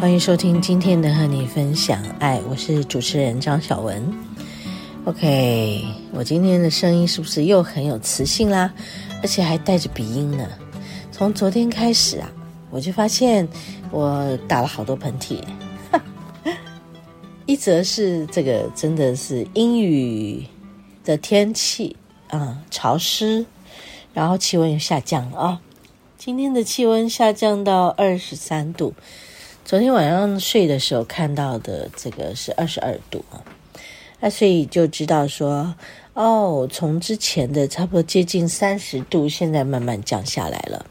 欢迎收听今天的和你分享爱，我是主持人张小文。OK，我今天的声音是不是又很有磁性啦？而且还带着鼻音呢？从昨天开始啊，我就发现我打了好多喷嚏。一则是这个真的是阴雨的天气啊，潮湿，然后气温又下降了啊。今天的气温下降到二十三度，昨天晚上睡的时候看到的这个是二十二度啊，那所以就知道说，哦，从之前的差不多接近三十度，现在慢慢降下来了，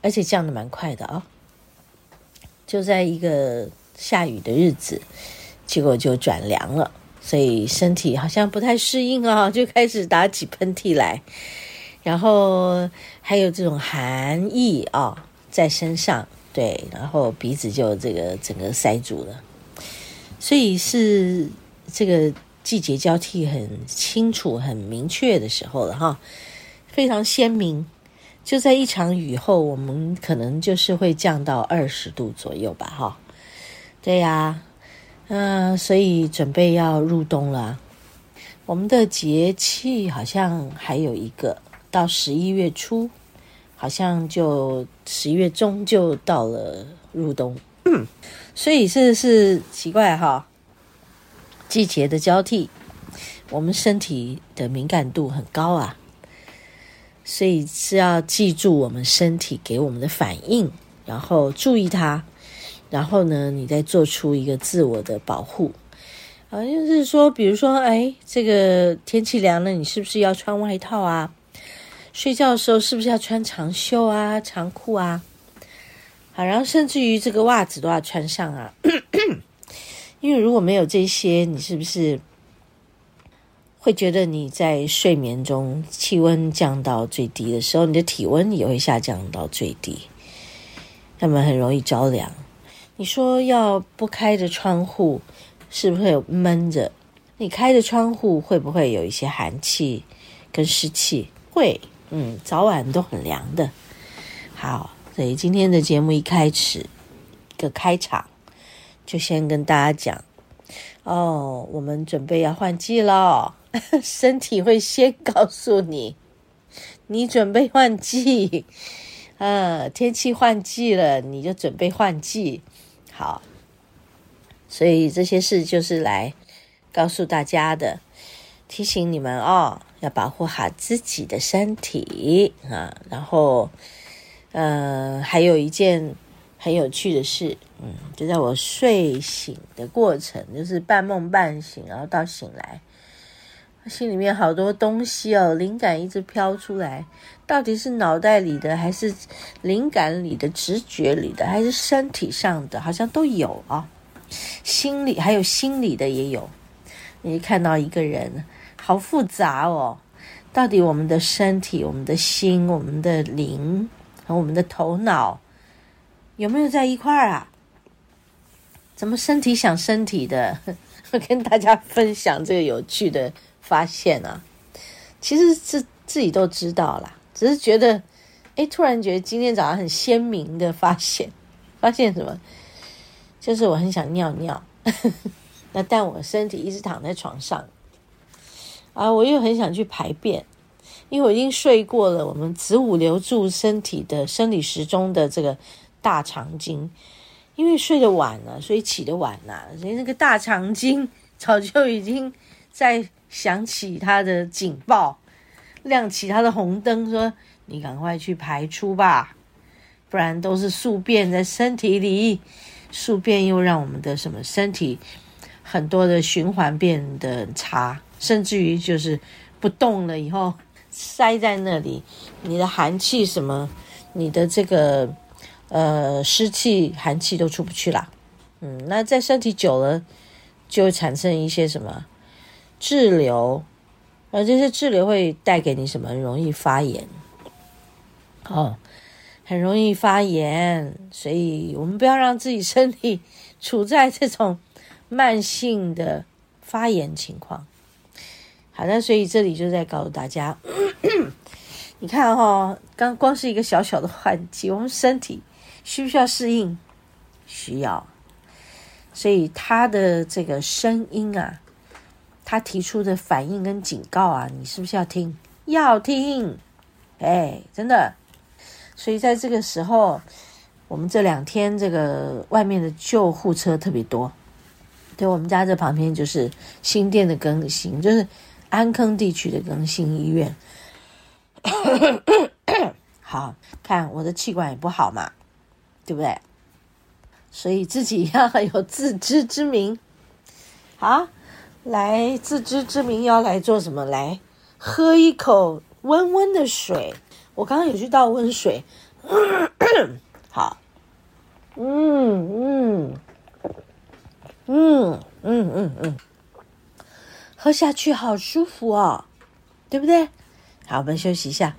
而且降得蛮快的啊，就在一个下雨的日子，结果就转凉了，所以身体好像不太适应啊，就开始打起喷嚏来。然后还有这种寒意啊、在身上，对，然后鼻子就这个整个塞住了，所以是这个季节交替很清楚、很明确的时候了哈，非常鲜明。就在一场雨后，我们可能就是会降到二十度左右吧，哈，对呀，嗯，所以准备要入冬了。我们的节气好像还有一个。到十一月初，好像就十一月中就到了入冬，嗯，所以是是奇怪哈，季节的交替，我们身体的敏感度很高啊，所以是要记住我们身体给我们的反应，然后注意它，然后呢，你再做出一个自我的保护，啊，就是说，比如说，哎，这个天气凉了，你是不是要穿外套啊？睡觉的时候是不是要穿长袖啊、长裤啊？好，然后甚至于这个袜子都要穿上啊。因为如果没有这些，你是不是会觉得你在睡眠中气温降到最低的时候，你的体温也会下降到最低，那么很容易着凉。你说要不开着窗户，是不是会闷着？你开着窗户会不会有一些寒气跟湿气？会。嗯，早晚都很凉的。好，所以今天的节目一开始，一个开场，就先跟大家讲哦，我们准备要换季了，身体会先告诉你，你准备换季，啊，天气换季了，你就准备换季。好，所以这些事就是来告诉大家的。提醒你们哦，要保护好自己的身体啊！然后，呃，还有一件很有趣的事，嗯，就在我睡醒的过程，就是半梦半醒，然后到醒来，心里面好多东西哦，灵感一直飘出来，到底是脑袋里的，还是灵感里的、直觉里的，还是身体上的？好像都有啊，心理还有心理的也有。你看到一个人。好复杂哦，到底我们的身体、我们的心、我们的灵和我们的头脑有没有在一块儿啊？怎么身体想身体的？跟大家分享这个有趣的发现啊！其实是自己都知道啦，只是觉得，哎，突然觉得今天早上很鲜明的发现，发现什么？就是我很想尿尿，那但我身体一直躺在床上。啊，我又很想去排便，因为我已经睡过了我们子午流注身体的生理时钟的这个大肠经，因为睡得晚了，所以起得晚了，所以那个大肠经早就已经在响起它的警报，亮起它的红灯，说你赶快去排出吧，不然都是宿便在身体里，宿便又让我们的什么身体很多的循环变得差。甚至于就是不动了以后塞在那里，你的寒气什么，你的这个呃湿气寒气都出不去了，嗯，那在身体久了，就会产生一些什么滞留，而这些滞留会带给你什么？容易发炎，哦，很容易发炎，所以我们不要让自己身体处在这种慢性的发炎情况。好的，所以这里就在告诉大家，你看哈、哦，刚光是一个小小的换季，我们身体需不需要适应？需要。所以他的这个声音啊，他提出的反应跟警告啊，你是不是要听？要听，哎，真的。所以在这个时候，我们这两天这个外面的救护车特别多。对，我们家这旁边就是新店的更新，就是安坑地区的更新医院。好，看我的气管也不好嘛，对不对？所以自己要有自知之明，好，来自知之明要来做什么？来喝一口温温的水。我刚刚有去倒温水，好，嗯嗯嗯嗯嗯嗯，喝下去好舒服哦，对不对？好，我们休息一下。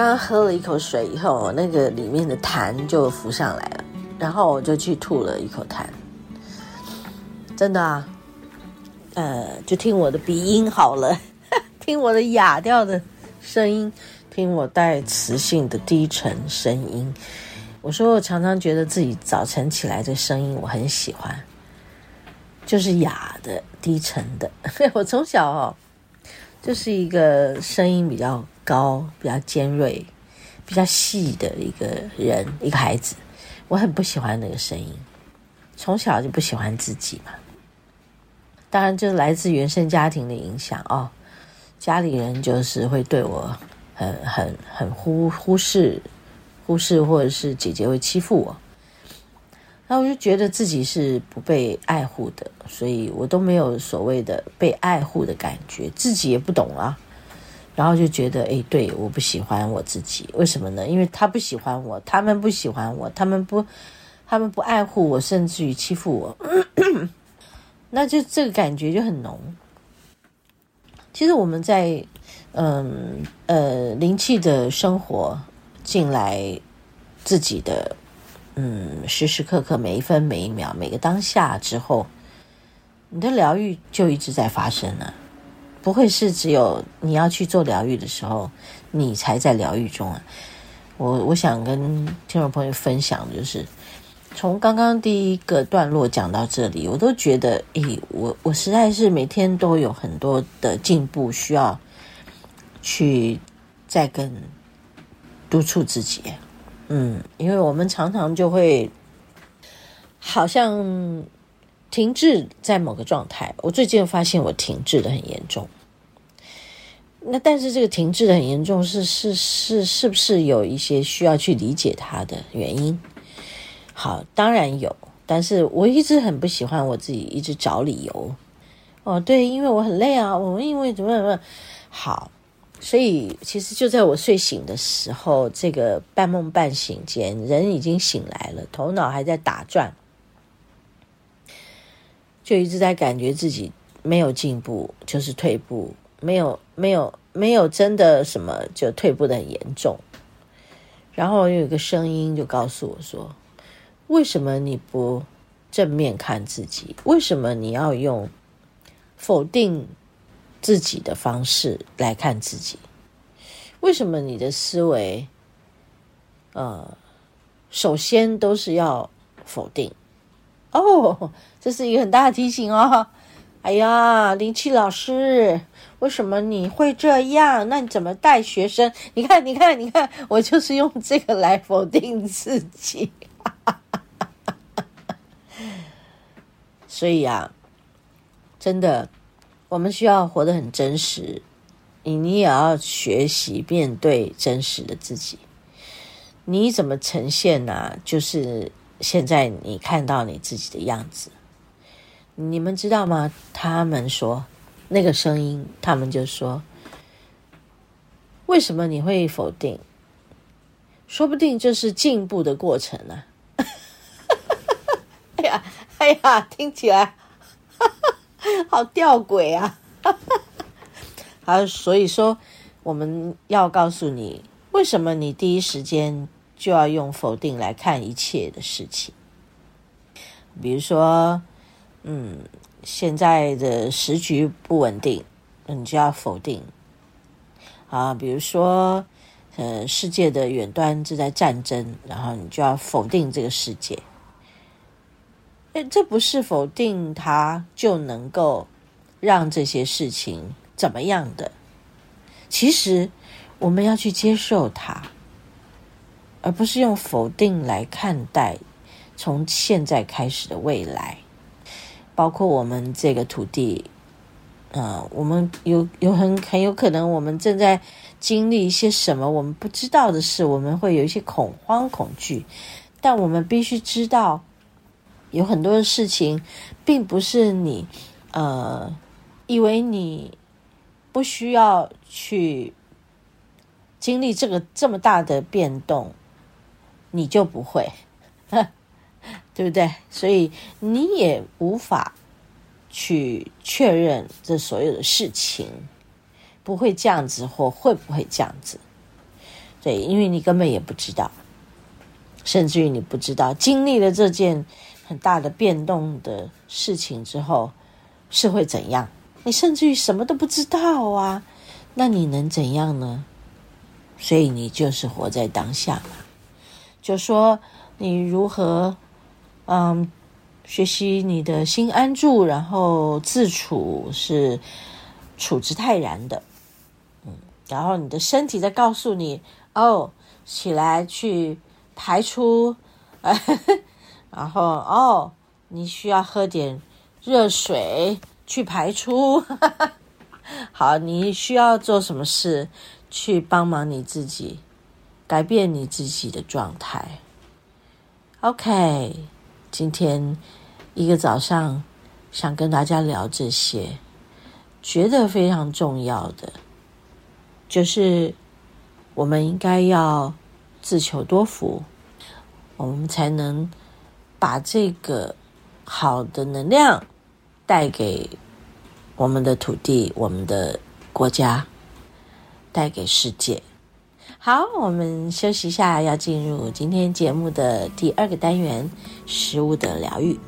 刚刚喝了一口水以后，那个里面的痰就浮上来了，然后我就去吐了一口痰。真的啊，呃，就听我的鼻音好了，听我的哑调的声音，听我带磁性的低沉声音。我说我常常觉得自己早晨起来的声音我很喜欢，就是哑的、低沉的。我从小哦，就是一个声音比较。高，比较尖锐、比较细的一个人，一个孩子，我很不喜欢那个声音，从小就不喜欢自己嘛。当然，就来自原生家庭的影响哦，家里人就是会对我很、很、很忽忽视、忽视，或者是姐姐会欺负我，那我就觉得自己是不被爱护的，所以我都没有所谓的被爱护的感觉，自己也不懂啊。然后就觉得，哎，对，我不喜欢我自己，为什么呢？因为他不喜欢我，他们不喜欢我，他们不，他们不爱护我，甚至于欺负我，那就这个感觉就很浓。其实我们在，嗯呃，灵气的生活进来自己的，嗯，时时刻刻每一分每一秒每个当下之后，你的疗愈就一直在发生了。不会是只有你要去做疗愈的时候，你才在疗愈中啊！我我想跟听众朋友分享，就是从刚刚第一个段落讲到这里，我都觉得，诶，我我实在是每天都有很多的进步，需要去再更督促自己。嗯，因为我们常常就会好像。停滞在某个状态，我最近发现我停滞的很严重。那但是这个停滞的很严重是，是是是不是有一些需要去理解它的原因？好，当然有，但是我一直很不喜欢我自己一直找理由。哦，对，因为我很累啊，我因为怎么怎么好，所以其实就在我睡醒的时候，这个半梦半醒间，人已经醒来了，头脑还在打转。就一直在感觉自己没有进步，就是退步，没有没有没有真的什么，就退步的很严重。然后有一个声音就告诉我说：“为什么你不正面看自己？为什么你要用否定自己的方式来看自己？为什么你的思维，呃，首先都是要否定？哦，这是一个很大的提醒哦。哎呀，灵气老师，为什么你会这样？那你怎么带学生？你看，你看，你看，我就是用这个来否定自己。所以啊，真的，我们需要活得很真实。你你也要学习面对真实的自己。你怎么呈现呢、就是现在你看到你自己的样子。你们知道吗？他们说那个声音，他们就说：“为什么你会否定？说不定就是进步的过程呢、啊。”哎呀，哎呀，听起来 好吊诡啊！好，所以说我们要告诉你，为什么你第一时间就要用否定来看一切的事情，比如说。嗯，现在的时局不稳定，你就要否定啊。比如说，呃，世界的远端正在战争，然后你就要否定这个世界。诶，这不是否定它就能够让这些事情怎么样的。其实我们要去接受它，而不是用否定来看待从现在开始的未来。包括我们这个土地，呃，我们有有很很有可能，我们正在经历一些什么我们不知道的事，我们会有一些恐慌、恐惧。但我们必须知道，有很多的事情，并不是你呃以为你不需要去经历这个这么大的变动，你就不会。对不对？所以你也无法去确认这所有的事情不会这样子，或会不会这样子？对，因为你根本也不知道，甚至于你不知道经历了这件很大的变动的事情之后是会怎样。你甚至于什么都不知道啊，那你能怎样呢？所以你就是活在当下嘛，就说你如何。嗯，学习你的心安住，然后自处是处之泰然的。嗯，然后你的身体在告诉你哦，起来去排出，然后哦，你需要喝点热水去排出。好，你需要做什么事去帮忙你自己，改变你自己的状态？OK。今天一个早上，想跟大家聊这些，觉得非常重要的，就是我们应该要自求多福，我们才能把这个好的能量带给我们的土地、我们的国家，带给世界。好，我们休息一下，要进入今天节目的第二个单元——食物的疗愈。